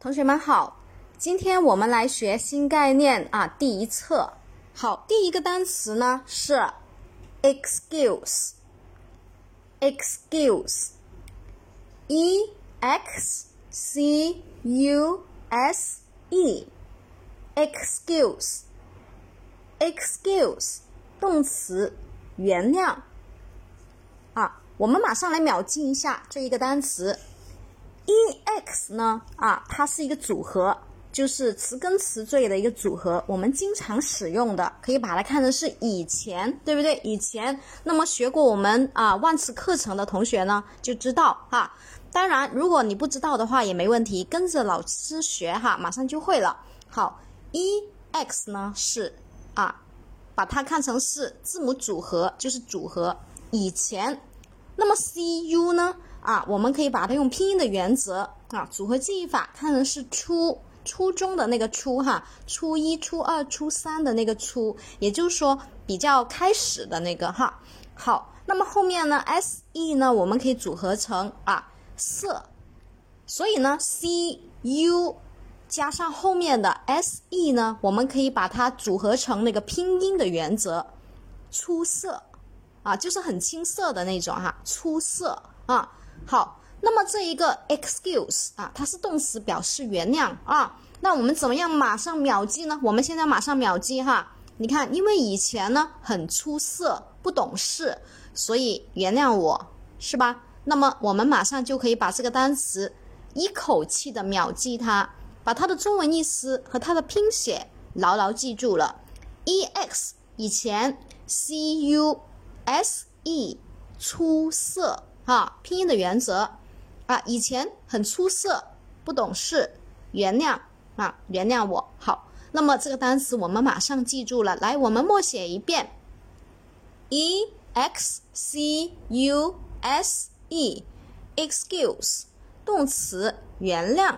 同学们好，今天我们来学新概念啊，第一册。好，第一个单词呢是 excuse，excuse，e x c u s e，excuse，excuse，动词，原谅。啊，我们马上来秒记一下这一个单词。E x 呢啊，它是一个组合，就是词根词缀的一个组合。我们经常使用的，可以把它看成是以前，对不对？以前，那么学过我们啊万词课程的同学呢，就知道哈。当然，如果你不知道的话也没问题，跟着老师学哈，马上就会了。好，e x 呢是啊，把它看成是字母组合，就是组合以前。那么 c u 呢？啊，我们可以把它用拼音的原则啊，组合记忆法看成是初初中的那个初哈，初一、初二、初三的那个初，也就是说比较开始的那个哈。好，那么后面呢，s e 呢，我们可以组合成啊色，所以呢，c u 加上后面的 s e 呢，我们可以把它组合成那个拼音的原则，出色啊，就是很青涩的那种哈，出色啊。好，那么这一个 excuse 啊，它是动词，表示原谅啊。那我们怎么样马上秒记呢？我们现在马上秒记哈。你看，因为以前呢很出色，不懂事，所以原谅我是吧？那么我们马上就可以把这个单词一口气的秒记它，把它的中文意思和它的拼写牢牢记住了。ex 以前，cuse 出色。哈，拼音的原则啊，以前很出色，不懂事，原谅啊，原谅我。好，那么这个单词我们马上记住了，来，我们默写一遍，e x c u s e，excuse，动词，原谅。